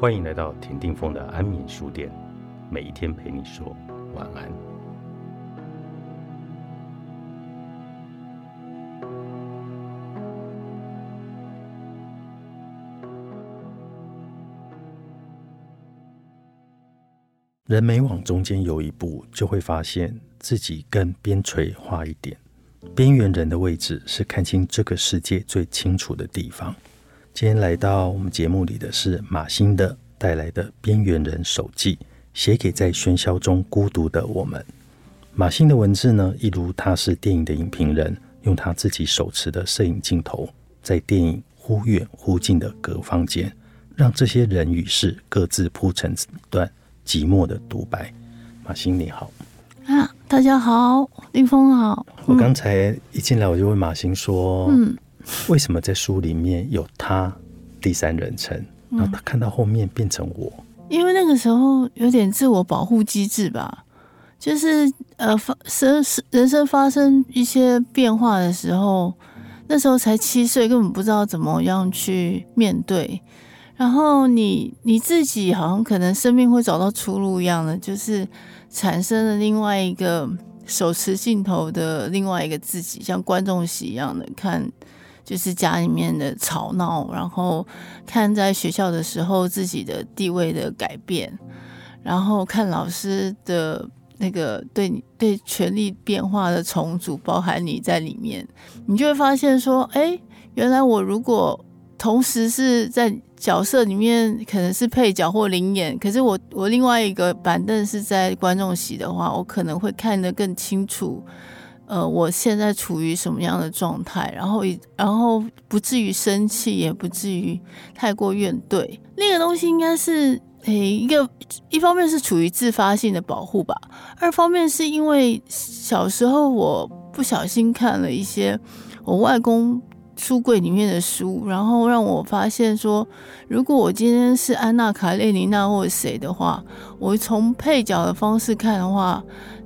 欢迎来到田定峰的安眠书店，每一天陪你说晚安。人每往中间游一步，就会发现自己更边陲化一点。边缘人的位置是看清这个世界最清楚的地方。今天来到我们节目里的是马欣的带来的《边缘人手记》，写给在喧嚣中孤独的我们。马欣的文字呢，一如他是电影的影评人，用他自己手持的摄影镜头，在电影忽远忽近的隔方间，让这些人与事各自铺成一段寂寞的独白。马欣你好啊，大家好，林峰好。我刚才一进来我就问马欣说，嗯。为什么在书里面有他第三人称？然后他看到后面变成我，因为那个时候有点自我保护机制吧，就是呃发生人生发生一些变化的时候，那时候才七岁，根本不知道怎么样去面对。然后你你自己好像可能生命会找到出路一样的，就是产生了另外一个手持镜头的另外一个自己，像观众席一样的看。就是家里面的吵闹，然后看在学校的时候自己的地位的改变，然后看老师的那个对你对权力变化的重组，包含你在里面，你就会发现说，哎，原来我如果同时是在角色里面可能是配角或灵演，可是我我另外一个板凳是在观众席的话，我可能会看得更清楚。呃，我现在处于什么样的状态？然后，然后不至于生气，也不至于太过怨怼。那个东西应该是，诶，一个一方面是处于自发性的保护吧，二方面是因为小时候我不小心看了一些我外公书柜里面的书，然后让我发现说，如果我今天是安娜卡列尼娜或者谁的话，我从配角的方式看的话。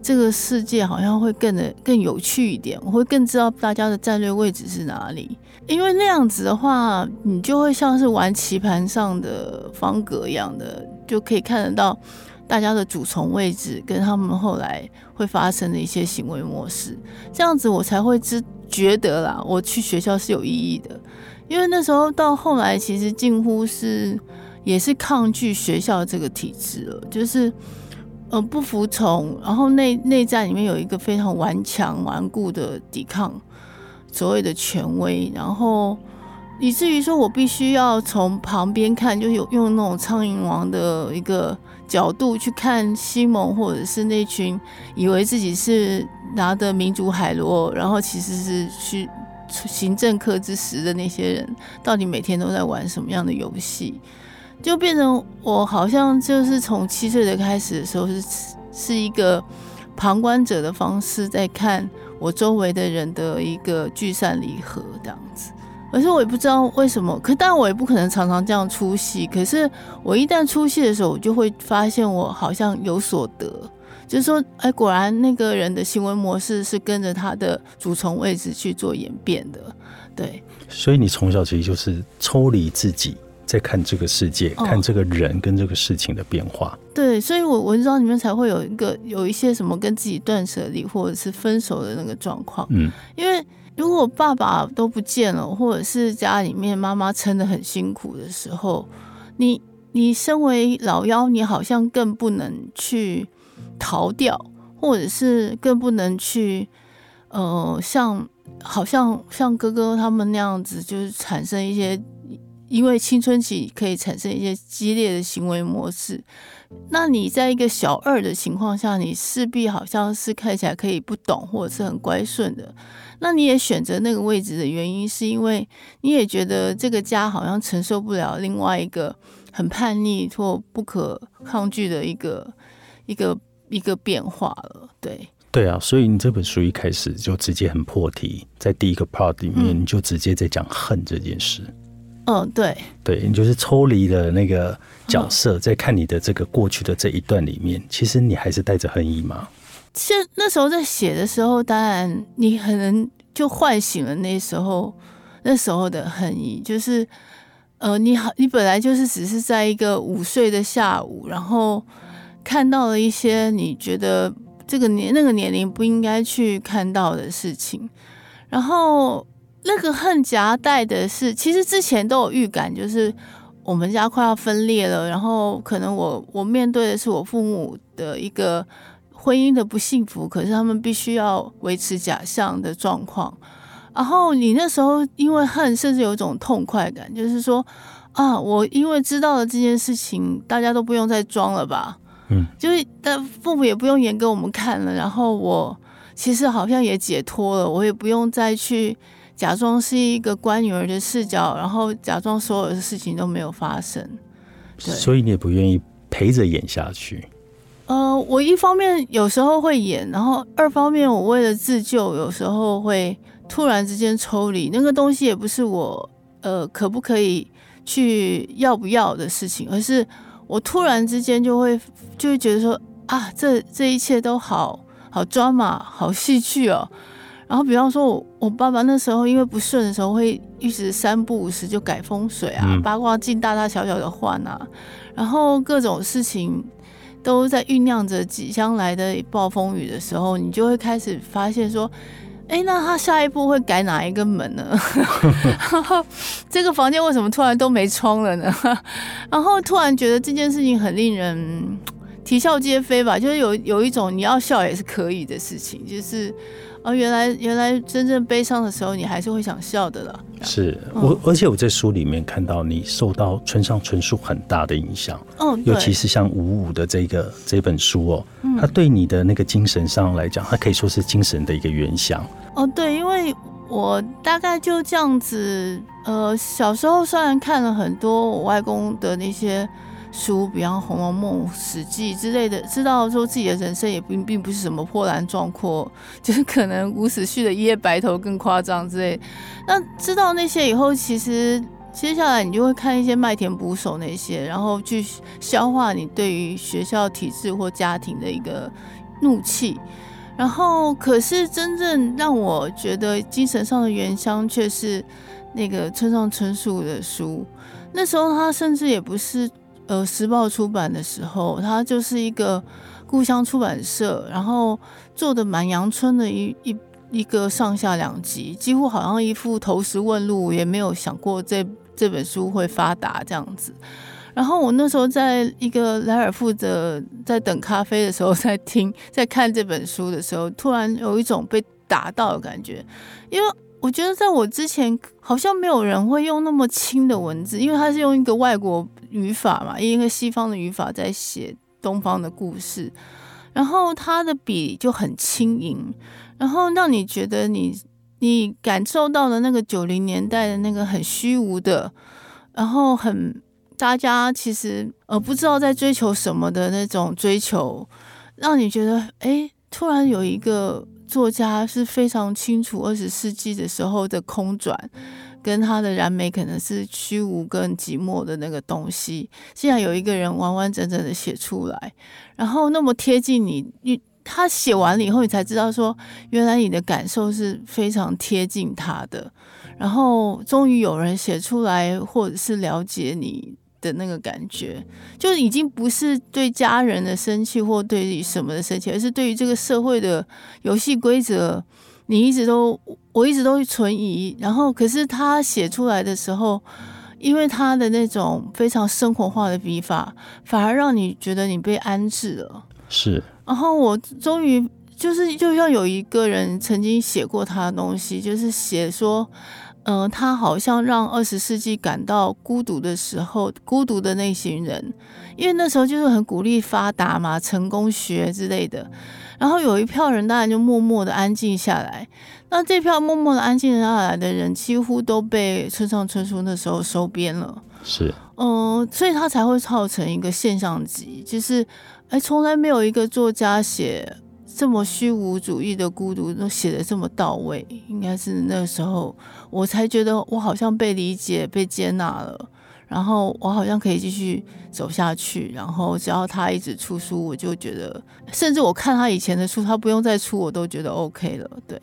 这个世界好像会更的更有趣一点，我会更知道大家的战略位置是哪里。因为那样子的话，你就会像是玩棋盘上的方格一样的，就可以看得到大家的主从位置跟他们后来会发生的一些行为模式。这样子我才会知觉得啦，我去学校是有意义的。因为那时候到后来，其实近乎是也是抗拒学校这个体制了，就是。呃，不服从，然后内内在里面有一个非常顽强顽固的抵抗所谓的权威，然后以至于说我必须要从旁边看，就有用那种苍蝇王的一个角度去看西蒙，或者是那群以为自己是拿的民主海螺，然后其实是去行政课之时的那些人，到底每天都在玩什么样的游戏？就变成我好像就是从七岁的开始的时候是是一个旁观者的方式在看我周围的人的一个聚散离合这样子，可是我也不知道为什么，可但我也不可能常常这样出戏。可是我一旦出戏的时候，我就会发现我好像有所得，就是说，哎，果然那个人的行为模式是跟着他的主从位置去做演变的，对。所以你从小其实就是抽离自己。在看这个世界，看这个人跟这个事情的变化。对，所以我文章里面才会有一个有一些什么跟自己断舍离或者是分手的那个状况。嗯，因为如果爸爸都不见了，或者是家里面妈妈撑的很辛苦的时候，你你身为老幺，你好像更不能去逃掉，或者是更不能去呃，像好像像哥哥他们那样子，就是产生一些。因为青春期可以产生一些激烈的行为模式，那你在一个小二的情况下，你势必好像是看起来可以不懂或者是很乖顺的。那你也选择那个位置的原因，是因为你也觉得这个家好像承受不了另外一个很叛逆或不可抗拒的一个一个一个变化了。对对啊，所以你这本书一开始就直接很破题，在第一个 part 里面你就直接在讲恨这件事。嗯，对，对你就是抽离了那个角色，在看你的这个过去的这一段里面，其实你还是带着恨意吗？其实那时候在写的时候，当然你可能就唤醒了那时候那时候的恨意，就是呃，你好，你本来就是只是在一个午睡的下午，然后看到了一些你觉得这个年那个年龄不应该去看到的事情，然后那个恨夹带的是，其实之前都有预感，就是我们家快要分裂了，然后可能我我面对的是我父母的一个婚姻的不幸福，可是他们必须要维持假象的状况。然后你那时候因为恨，甚至有一种痛快感，就是说啊，我因为知道了这件事情，大家都不用再装了吧？嗯，就是但父母也不用演给我们看了。然后我其实好像也解脱了，我也不用再去假装是一个乖女儿的视角，然后假装所有的事情都没有发生。对，所以你也不愿意陪着演下去。呃，我一方面有时候会演，然后二方面我为了自救，有时候会。突然之间抽离那个东西也不是我呃可不可以去要不要的事情，而是我突然之间就会就会觉得说啊，这这一切都好好抓马，好戏剧哦。然后比方说，我我爸爸那时候因为不顺的时候，会一直三不五时就改风水啊，八卦镜大大小小的换啊，然后各种事情都在酝酿着即将来的暴风雨的时候，你就会开始发现说。哎，那他下一步会改哪一个门呢？这个房间为什么突然都没窗了呢？然后突然觉得这件事情很令人啼笑皆非吧，就是有有一种你要笑也是可以的事情，就是。哦，原来原来真正悲伤的时候，你还是会想笑的了。是我，而且我在书里面看到你受到村上春树很大的影响。哦，尤其是像五五的这个这本书哦，它对你的那个精神上来讲，它可以说是精神的一个原乡。哦，对，因为我大概就这样子，呃，小时候虽然看了很多我外公的那些。书，比方《红楼梦》《史记》之类的，知道说自己的人生也并并不是什么波澜壮阔，就是可能伍子胥的一夜白头更夸张之类。那知道那些以后，其实接下来你就会看一些麦田捕手那些，然后去消化你对于学校体制或家庭的一个怒气。然后，可是真正让我觉得精神上的原乡，却是那个村上春树的书。那时候他甚至也不是。呃，时报出版的时候，它就是一个故乡出版社，然后做的蛮阳春的一一一个上下两集，几乎好像一副投石问路，也没有想过这这本书会发达这样子。然后我那时候在一个莱尔富的在等咖啡的时候，在听在看这本书的时候，突然有一种被打到的感觉，因为。我觉得在我之前，好像没有人会用那么轻的文字，因为他是用一个外国语法嘛，一个西方的语法在写东方的故事，然后他的笔就很轻盈，然后让你觉得你你感受到的那个九零年代的那个很虚无的，然后很大家其实呃不知道在追求什么的那种追求，让你觉得哎，突然有一个。作家是非常清楚二十世纪的时候的空转，跟他的燃眉可能是虚无跟寂寞的那个东西。现在有一个人完完整整的写出来，然后那么贴近，你他写完了以后，你才知道说，原来你的感受是非常贴近他的。然后终于有人写出来，或者是了解你。的那个感觉，就已经不是对家人的生气或对于什么的生气，而是对于这个社会的游戏规则，你一直都我一直都存疑。然后，可是他写出来的时候，因为他的那种非常生活化的笔法，反而让你觉得你被安置了。是。然后我终于就是，就像有一个人曾经写过他的东西，就是写说。嗯，他好像让二十世纪感到孤独的时候，孤独的那群人，因为那时候就是很鼓励发达嘛，成功学之类的。然后有一票人当然就默默的安静下来。那这票默默的安静下来的人，几乎都被村上春树那时候收编了。是，嗯，所以他才会造成一个现象级，就是哎，从来没有一个作家写。这么虚无主义的孤独都写的这么到位，应该是那时候我才觉得我好像被理解、被接纳了，然后我好像可以继续走下去。然后只要他一直出书，我就觉得，甚至我看他以前的书，他不用再出，我都觉得 OK 了。对，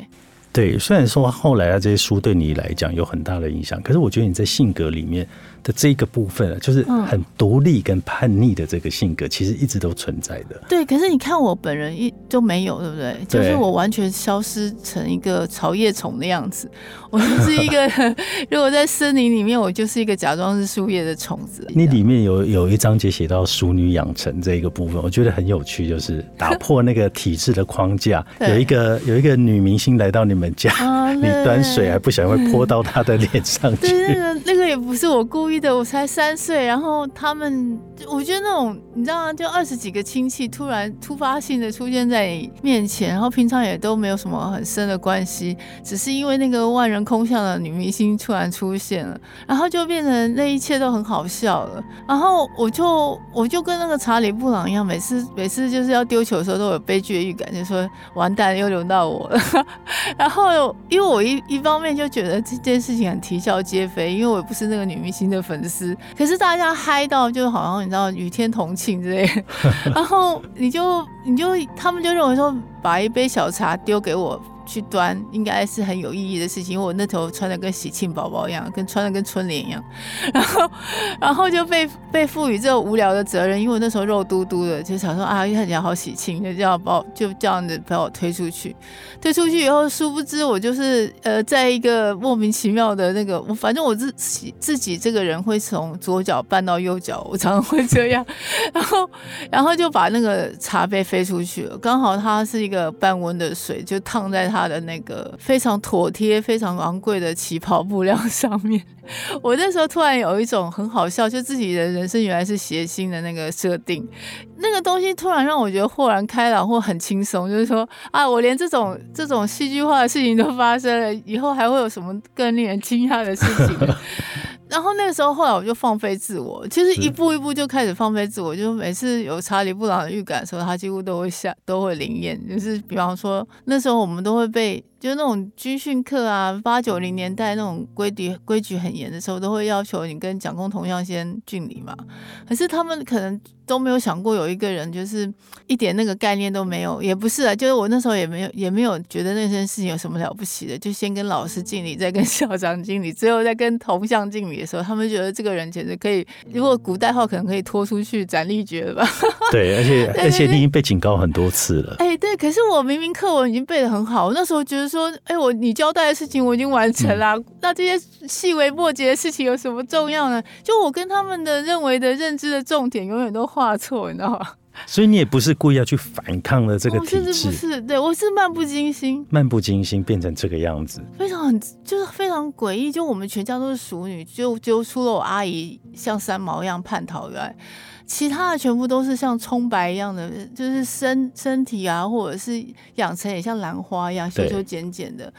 对，虽然说后来啊这些书对你来讲有很大的影响，可是我觉得你在性格里面的这个部分啊，就是很独立跟叛逆的这个性格，其实一直都存在的。对，可是你看我本人一都没有，对不对？就是我完全消失成一个草叶虫的样子。我就是一个，如果在森林里面，我就是一个假装是树叶的虫子。你里面有有一章节写到熟女养成这一个部分，我觉得很有趣，就是打破那个体制的框架。有一个有一个女明星来到你们家，你端水还不小心会泼到他的脸上去。对，那个那个也不是我故意的，我才三岁，然后他们，我觉得那种你知道吗？就二十几个亲戚突然突发性的出现在你面前，然后平常也都没有什么很深的关系，只是因为那个万人。空巷的女明星突然出现了，然后就变成那一切都很好笑了。然后我就我就跟那个查理布朗一样，每次每次就是要丢球的时候都有悲剧的预感，就说完蛋又轮到我了。然后因为我一一方面就觉得这件事情很啼笑皆非，因为我不是那个女明星的粉丝，可是大家嗨到就好像然后与天同庆之类。然后你就你就他们就认为说把一杯小茶丢给我。去端应该是很有意义的事情，因为我那头穿的跟喜庆宝宝一样，跟穿的跟春联一样，然 后然后就被被赋予这个无聊的责任，因为我那时候肉嘟嘟的，就想说啊，看起来好喜庆，就这样把我就这样子把我推出去，推出去以后，殊不知我就是呃，在一个莫名其妙的那个，我反正我自己自己这个人会从左脚绊到右脚，我常常会这样，然后然后就把那个茶杯飞出去了，刚好它是一个半温的水，就烫在。他的那个非常妥帖、非常昂贵的旗袍布料上面，我那时候突然有一种很好笑，就自己的人生原来是谐星的那个设定，那个东西突然让我觉得豁然开朗或很轻松，就是说啊，我连这种这种戏剧化的事情都发生了，以后还会有什么更令人惊讶的事情？然后那个时候，后来我就放飞自我，其实一步一步就开始放飞自我，就每次有查理布朗的预感的时候，他几乎都会下都会灵验。就是比方说，那时候我们都会被。就那种军训课啊，八九零年代那种规矩规矩很严的时候，都会要求你跟蒋公同样先敬礼嘛。可是他们可能都没有想过，有一个人就是一点那个概念都没有，也不是啊，就是我那时候也没有也没有觉得那件事情有什么了不起的，就先跟老师敬礼，再跟校长敬礼，最后再跟同向敬礼的时候，他们觉得这个人简直可以，如果古代话可能可以拖出去斩立决了吧？对，而且而且你已经被警告很多次了。哎，对，可是我明明课文已经背得很好，我那时候觉得。说，哎，我你交代的事情我已经完成了，那这些细微末节的事情有什么重要呢？就我跟他们的认为的认知的重点永远都画错，你知道吗？所以你也不是故意要去反抗的这个体制，不是，对我是漫不经心，漫不经心变成这个样子，非常很就是非常诡异。就我们全家都是熟女，就就除了我阿姨像三毛一样叛逃以外。其他的全部都是像葱白一样的，就是身身体啊，或者是养成也像兰花一样修修剪剪的，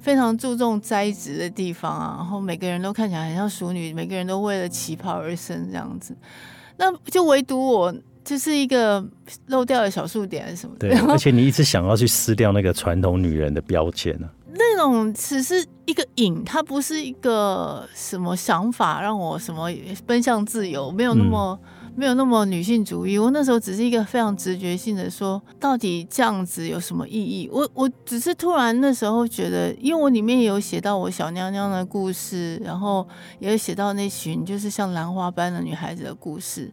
非常注重栽植的地方啊。然后每个人都看起来很像淑女，每个人都为了旗袍而生这样子。那就唯独我就是一个漏掉的小数点什么的。对，而且你一直想要去撕掉那个传统女人的标签呢。那种只是一个影，它不是一个什么想法让我什么奔向自由，没有那么。没有那么女性主义，我那时候只是一个非常直觉性的说，到底这样子有什么意义？我我只是突然那时候觉得，因为我里面也有写到我小娘娘的故事，然后也有写到那群就是像兰花般的女孩子的故事，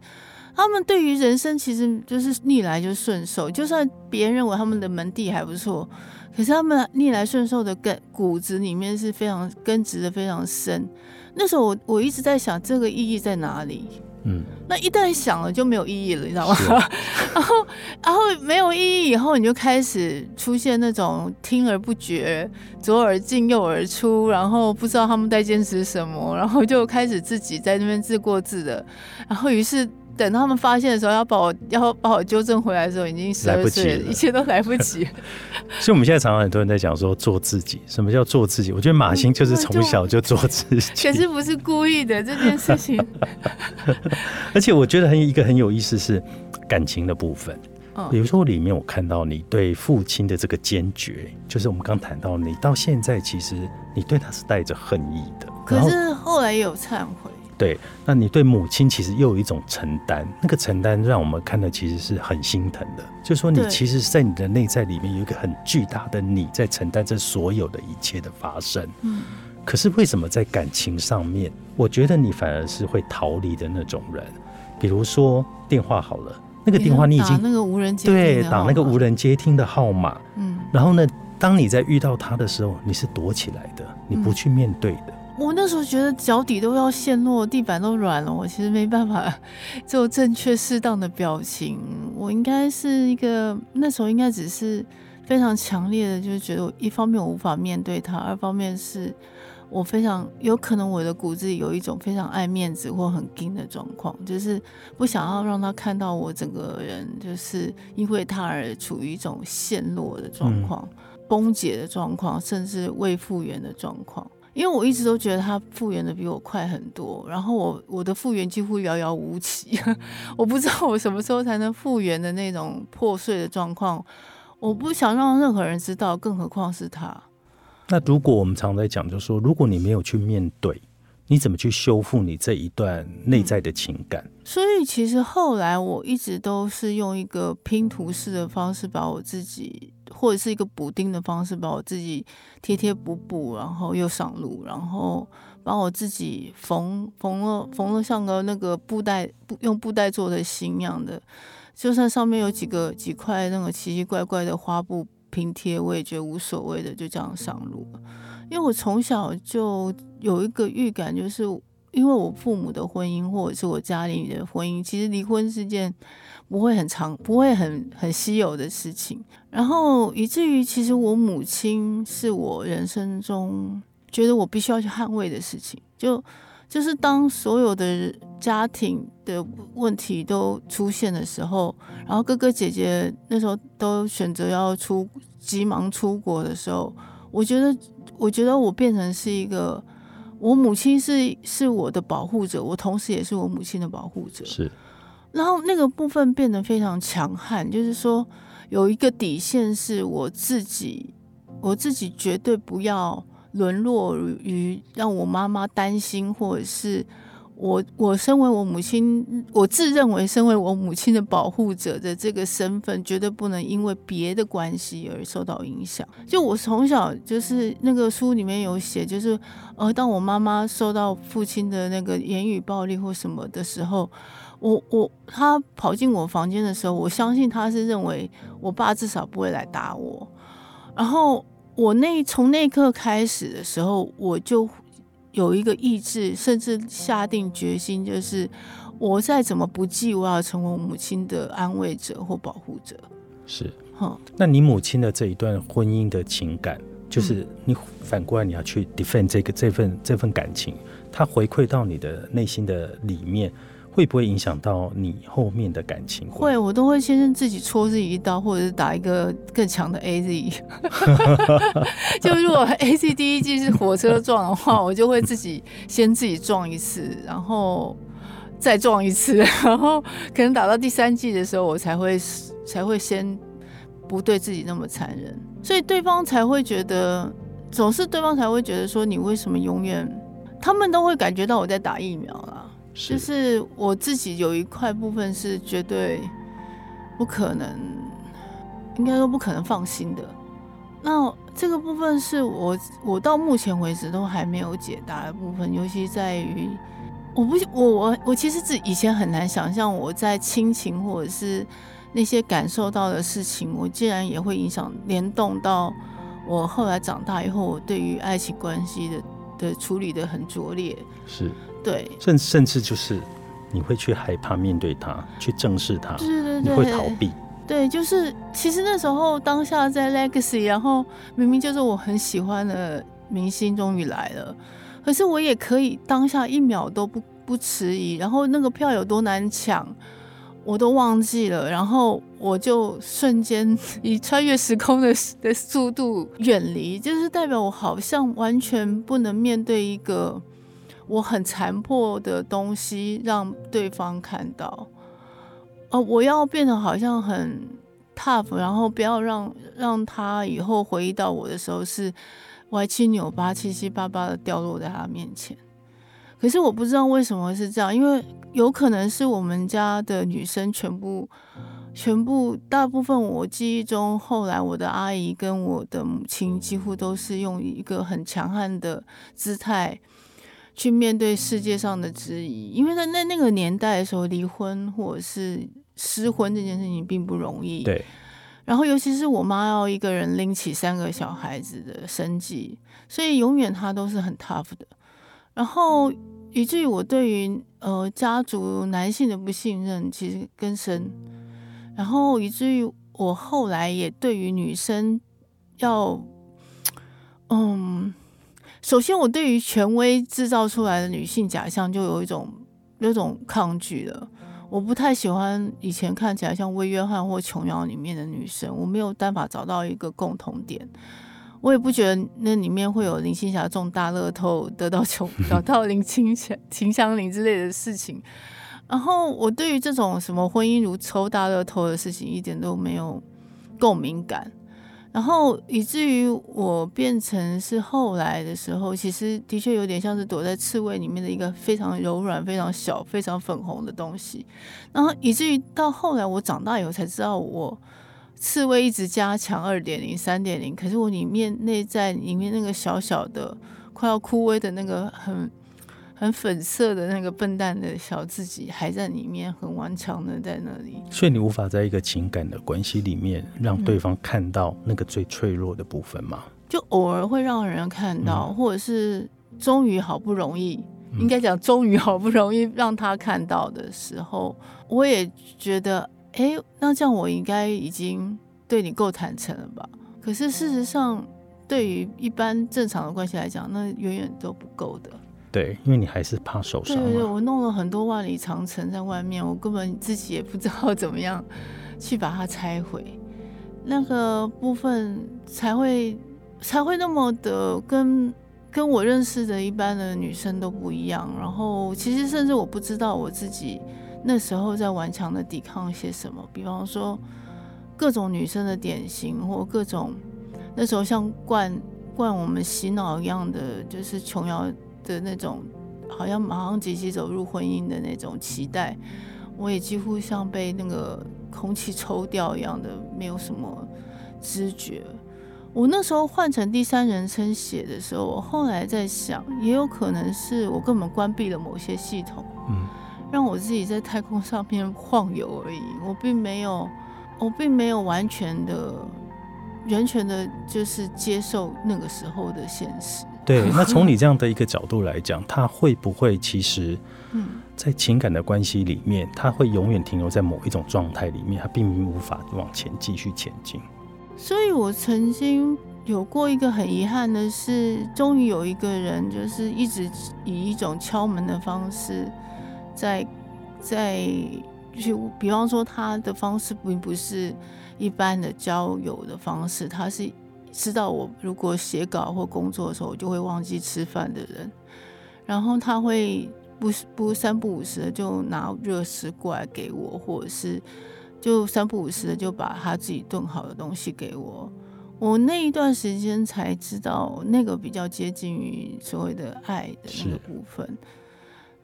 他们对于人生其实就是逆来就顺受，就算别人认为他们的门第还不错，可是他们逆来顺受的根骨子里面是非常根植的非常深。那时候我我一直在想，这个意义在哪里？嗯，那一旦想了就没有意义了，你知道吗？然后，然后没有意义以后，你就开始出现那种听而不觉，左耳进右耳出，然后不知道他们在坚持什么，然后就开始自己在那边自过自的，然后于是。等他们发现的时候，要把我要把我纠正回来的时候，已经十二岁了，一切都来不及。所以我们现在常常很多人在讲说做自己，什么叫做自己？我觉得马欣就是从小就做自己，可是不是故意的这件事情。而且我觉得很一个很有意思是感情的部分，比如说里面我看到你对父亲的这个坚决，就是我们刚谈到你到现在其实你对他是带着恨意的，可是后来也有忏悔。对，那你对母亲其实又有一种承担，那个承担让我们看的其实是很心疼的。就是说你其实，在你的内在里面有一个很巨大的你在承担这所有的一切的发生。嗯，可是为什么在感情上面，我觉得你反而是会逃离的那种人？比如说电话好了，那个电话你已经那个无人接对打那个无人接听的号码，嗯，然后呢，当你在遇到他的时候，你是躲起来的，你不去面对的。我那时候觉得脚底都要陷落，地板都软了，我其实没办法 做正确适当的表情。我应该是一个那时候应该只是非常强烈的，就是觉得一方面我无法面对他，二方面是我非常有可能我的骨子里有一种非常爱面子或很硬的状况，就是不想要让他看到我整个人就是因为他而处于一种陷落的状况、崩解的状况，甚至未复原的状况。因为我一直都觉得他复原的比我快很多，然后我我的复原几乎遥遥无期，我不知道我什么时候才能复原的那种破碎的状况，我不想让任何人知道，更何况是他。那如果我们常在讲，就是说，如果你没有去面对。你怎么去修复你这一段内在的情感？所以其实后来我一直都是用一个拼图式的方式，把我自己或者是一个补丁的方式，把我自己贴贴补补，然后又上路，然后把我自己缝缝了缝了像个那个布袋用布袋做的心一样的，就算上面有几个几块那个奇奇怪怪的花布拼贴，我也觉得无所谓的，就这样上路了。因为我从小就有一个预感，就是因为我父母的婚姻或者是我家里的婚姻，其实离婚是件不会很长、不会很很稀有的事情。然后以至于，其实我母亲是我人生中觉得我必须要去捍卫的事情。就就是当所有的家庭的问题都出现的时候，然后哥哥姐姐那时候都选择要出急忙出国的时候，我觉得。我觉得我变成是一个，我母亲是是我的保护者，我同时也是我母亲的保护者。是，然后那个部分变得非常强悍，就是说有一个底线是我自己，我自己绝对不要沦落于让我妈妈担心，或者是。我我身为我母亲，我自认为身为我母亲的保护者的这个身份，绝对不能因为别的关系而受到影响。就我从小就是那个书里面有写，就是呃，当我妈妈受到父亲的那个言语暴力或什么的时候，我我他跑进我房间的时候，我相信他是认为我爸至少不会来打我。然后我那从那刻开始的时候，我就。有一个意志，甚至下定决心，就是我再怎么不济，我要成为我母亲的安慰者或保护者。是，哈。那你母亲的这一段婚姻的情感，就是你反过来你要去 defend 这个这份这份感情，它回馈到你的内心的里面。会不会影响到你后面的感情？会，我都会先自己戳自己一刀，或者是打一个更强的 A Z。就如果 A Z 第一季是火车撞的话，我就会自己先自己撞一次，然后再撞一次，然后可能打到第三季的时候，我才会才会先不对自己那么残忍，所以对方才会觉得，总是对方才会觉得说，你为什么永远？他们都会感觉到我在打疫苗啦。就是我自己有一块部分是绝对不可能，应该说不可能放心的。那这个部分是我我到目前为止都还没有解答的部分，尤其在于我不我我我其实自以前很难想象我在亲情或者是那些感受到的事情，我竟然也会影响联动到我后来长大以后，我对于爱情关系的的处理的很拙劣。是。对，甚甚至就是你会去害怕面对他，去正视他，对对对，你会逃避。对，就是其实那时候当下在 Legacy，然后明明就是我很喜欢的明星终于来了，可是我也可以当下一秒都不不迟疑，然后那个票有多难抢，我都忘记了，然后我就瞬间 以穿越时空的的速度远离，就是代表我好像完全不能面对一个。我很残破的东西让对方看到，哦，我要变得好像很 tough，然后不要让让他以后回忆到我的时候是歪七扭八、七七八八的掉落在他面前。可是我不知道为什么是这样，因为有可能是我们家的女生全部全部大部分我记忆中，后来我的阿姨跟我的母亲几乎都是用一个很强悍的姿态去面对世界上的质疑，因为在那那个年代的时候，离婚或者是失婚这件事情并不容易。对。然后，尤其是我妈要一个人拎起三个小孩子的生计，所以永远她都是很 tough 的。然后，以至于我对于呃家族男性的不信任其实更深。然后，以至于我后来也对于女生要，嗯，首先我对于权威制造出来的女性假象就有一种有种抗拒了。我不太喜欢以前看起来像魏约翰或琼瑶里面的女生，我没有办法找到一个共同点。我也不觉得那里面会有林青霞中大乐透得到琼找到林青霞 秦香林之类的事情。然后我对于这种什么婚姻如抽大乐透的事情一点都没有共鸣感。然后以至于我变成是后来的时候，其实的确有点像是躲在刺猬里面的一个非常柔软、非常小、非常粉红的东西。然后以至于到后来我长大以后才知道，我刺猬一直加强二点零、三点零，可是我里面内在里面那个小小的、快要枯萎的那个很。很粉色的那个笨蛋的小自己还在里面，很顽强的在那里。所以你无法在一个情感的关系里面让对方看到那个最脆弱的部分吗？就偶尔会让人看到，或者是终于好不容易，应该讲终于好不容易让他看到的时候，我也觉得，哎，那这样我应该已经对你够坦诚了吧？可是事实上，对于一般正常的关系来讲，那远远都不够的。对，因为你还是怕受伤。对对，我弄了很多万里长城在外面，我根本自己也不知道怎么样去把它拆毁，那个部分才会才会那么的跟跟我认识的一般的女生都不一样。然后其实甚至我不知道我自己那时候在顽强的抵抗些什么，比方说各种女生的典型，或各种那时候像灌灌我们洗脑一样的，就是琼瑶。的那种好像马上即即走入婚姻的那种期待，我也几乎像被那个空气抽掉一样的，没有什么知觉。我那时候换成第三人称写的时候，我后来在想，也有可能是我根本关闭了某些系统，嗯，让我自己在太空上面晃悠而已。我并没有，我并没有完全的、完全的，就是接受那个时候的现实。对，那从你这样的一个角度来讲，他会不会其实，在情感的关系里面，他会永远停留在某一种状态里面，他并无法往前继续前进。所以我曾经有过一个很遗憾的是，终于有一个人，就是一直以一种敲门的方式，在在就比方说他的方式并不是一般的交友的方式，他是。知道我如果写稿或工作的时候，我就会忘记吃饭的人，然后他会不不三不五时的就拿热食过来给我，或者是就三不五时的就把他自己炖好的东西给我。我那一段时间才知道，那个比较接近于所谓的爱的那个部分。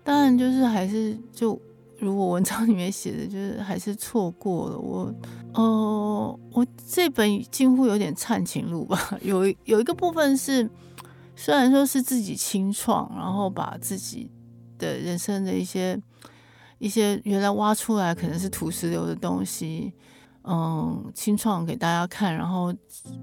当然，就是还是就。如果文章里面写的就是还是错过了我，呃，我这本几乎有点灿情录吧，有有一个部分是，虽然说是自己清创，然后把自己的人生的一些一些原来挖出来可能是土石流的东西，嗯，清创给大家看，然后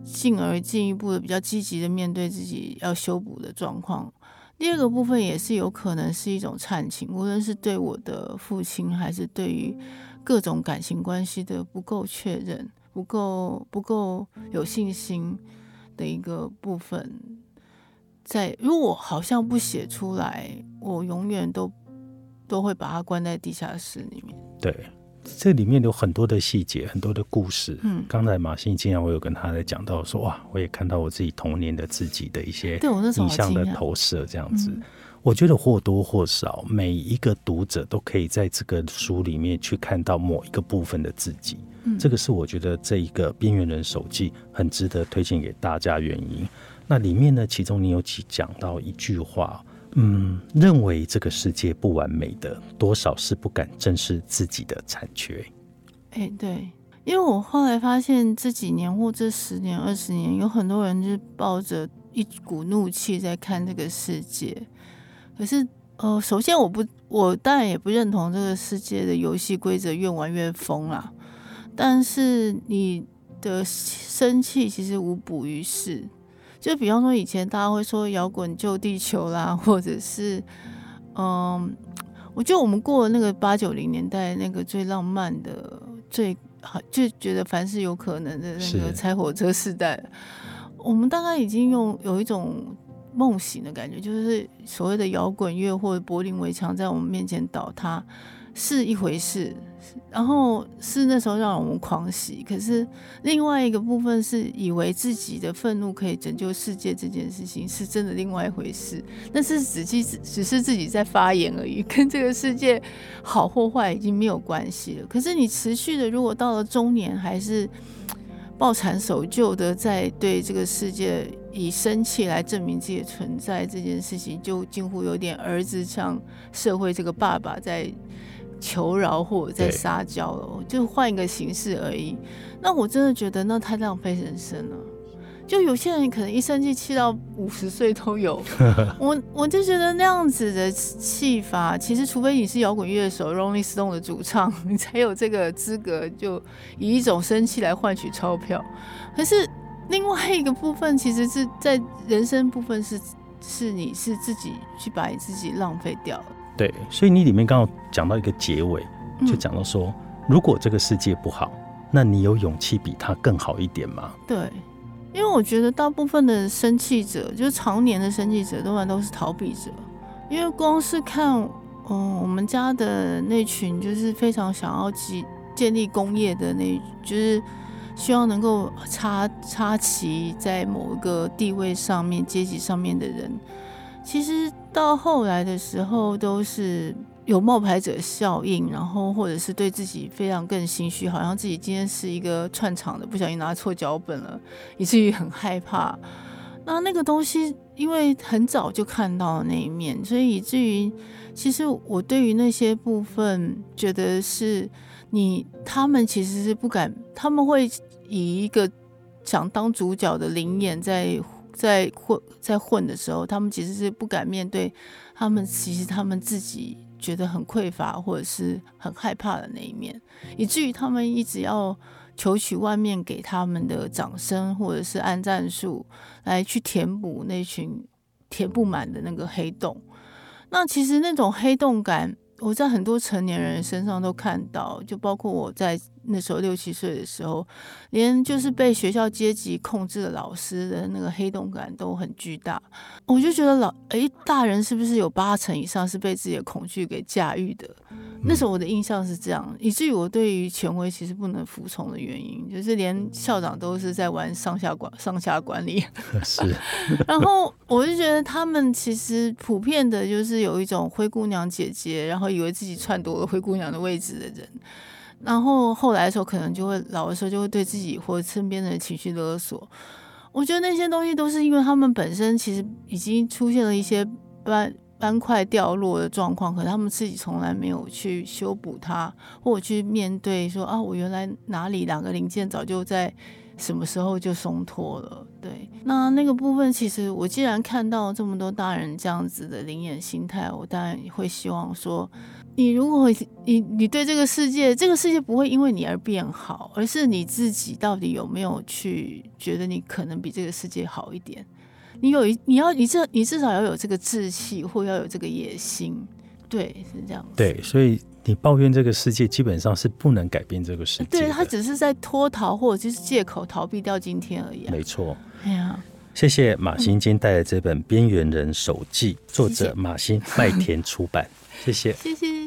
进而进一步的比较积极的面对自己要修补的状况。第二个部分也是有可能是一种忏情，无论是对我的父亲，还是对于各种感情关系的不够确认、不够不够有信心的一个部分。在如果好像不写出来，我永远都都会把它关在地下室里面。对。这里面有很多的细节，很多的故事。嗯，刚才马欣竟然我有跟他在讲到说，哇，我也看到我自己童年的自己的一些影像的投射，这样子。我觉得或多或少，每一个读者都可以在这个书里面去看到某一个部分的自己。嗯，这个是我觉得这一个边缘人手记很值得推荐给大家原因。那里面呢，其中你有几讲到一句话。嗯，认为这个世界不完美的，多少是不敢正视自己的残缺。哎，对，因为我后来发现这几年或这十年、二十年，有很多人就抱着一股怒气在看这个世界。可是，呃，首先我不，我当然也不认同这个世界的游戏规则越玩越疯啦。但是你的生气其实无补于事。就比方说，以前大家会说摇滚救地球啦，或者是，嗯，我觉得我们过了那个八九零年代那个最浪漫的、最好就觉得凡是有可能的那个拆火车时代，我们大概已经用有一种梦醒的感觉，就是所谓的摇滚乐或者柏林围墙在我们面前倒塌是一回事。然后是那时候让我们狂喜，可是另外一个部分是以为自己的愤怒可以拯救世界这件事情是真的另外一回事，那是只只只是自己在发言而已，跟这个世界好或坏已经没有关系了。可是你持续的，如果到了中年还是抱残守旧的，在对这个世界以生气来证明自己的存在这件事情，就近乎有点儿子向社会这个爸爸在。求饶或者在撒娇了，就换一个形式而已。那我真的觉得那太浪费人生了。就有些人可能一生气气到五十岁都有，我我就觉得那样子的气法，其实除非你是摇滚乐手 Rolling Stone 的主唱，你才有这个资格，就以一种生气来换取钞票。可是另外一个部分，其实是在人生部分是是你是自己去把你自己浪费掉了。对，所以你里面刚好讲到一个结尾，就讲到说，如果这个世界不好，那你有勇气比他更好一点吗？对，因为我觉得大部分的生气者，就是常年的生气者，多半都是逃避者。因为光是看，嗯，我们家的那群，就是非常想要建建立工业的那，就是希望能够插插旗在某一个地位上面、阶级上面的人。其实到后来的时候，都是有冒牌者效应，然后或者是对自己非常更心虚，好像自己今天是一个串场的，不小心拿错脚本了，以至于很害怕。那那个东西，因为很早就看到那一面，所以以至于，其实我对于那些部分，觉得是你他们其实是不敢，他们会以一个想当主角的灵眼在。在混在混的时候，他们其实是不敢面对他们，其实他们自己觉得很匮乏或者是很害怕的那一面，以至于他们一直要求取外面给他们的掌声或者是按战术来去填补那群填不满的那个黑洞。那其实那种黑洞感，我在很多成年人身上都看到，就包括我在。那时候六七岁的时候，连就是被学校阶级控制的老师的那个黑洞感都很巨大。我就觉得老哎，大人是不是有八成以上是被自己的恐惧给驾驭的？那时候我的印象是这样，以至于我对于权威其实不能服从的原因，就是连校长都是在玩上下管上下管理。是。然后我就觉得他们其实普遍的就是有一种灰姑娘姐姐，然后以为自己篡夺了灰姑娘的位置的人。然后后来的时候，可能就会老的时候就会对自己或身边的人情绪勒索。我觉得那些东西都是因为他们本身其实已经出现了一些斑斑块掉落的状况，可他们自己从来没有去修补它，或者去面对说啊，我原来哪里哪个零件早就在什么时候就松脱了。对，那那个部分其实我既然看到这么多大人这样子的灵眼心态，我当然会希望说。你如果你你对这个世界，这个世界不会因为你而变好，而是你自己到底有没有去觉得你可能比这个世界好一点？你有一你要你至你至少要有这个志气，或要有这个野心，对，是这样。对，所以你抱怨这个世界，基本上是不能改变这个世界。对他只是在脱逃，或者就是借口逃避掉今天而已。没错。哎呀，谢谢马欣今天带来这本《边缘人手记》，作者马欣麦田出版。谢谢，谢谢。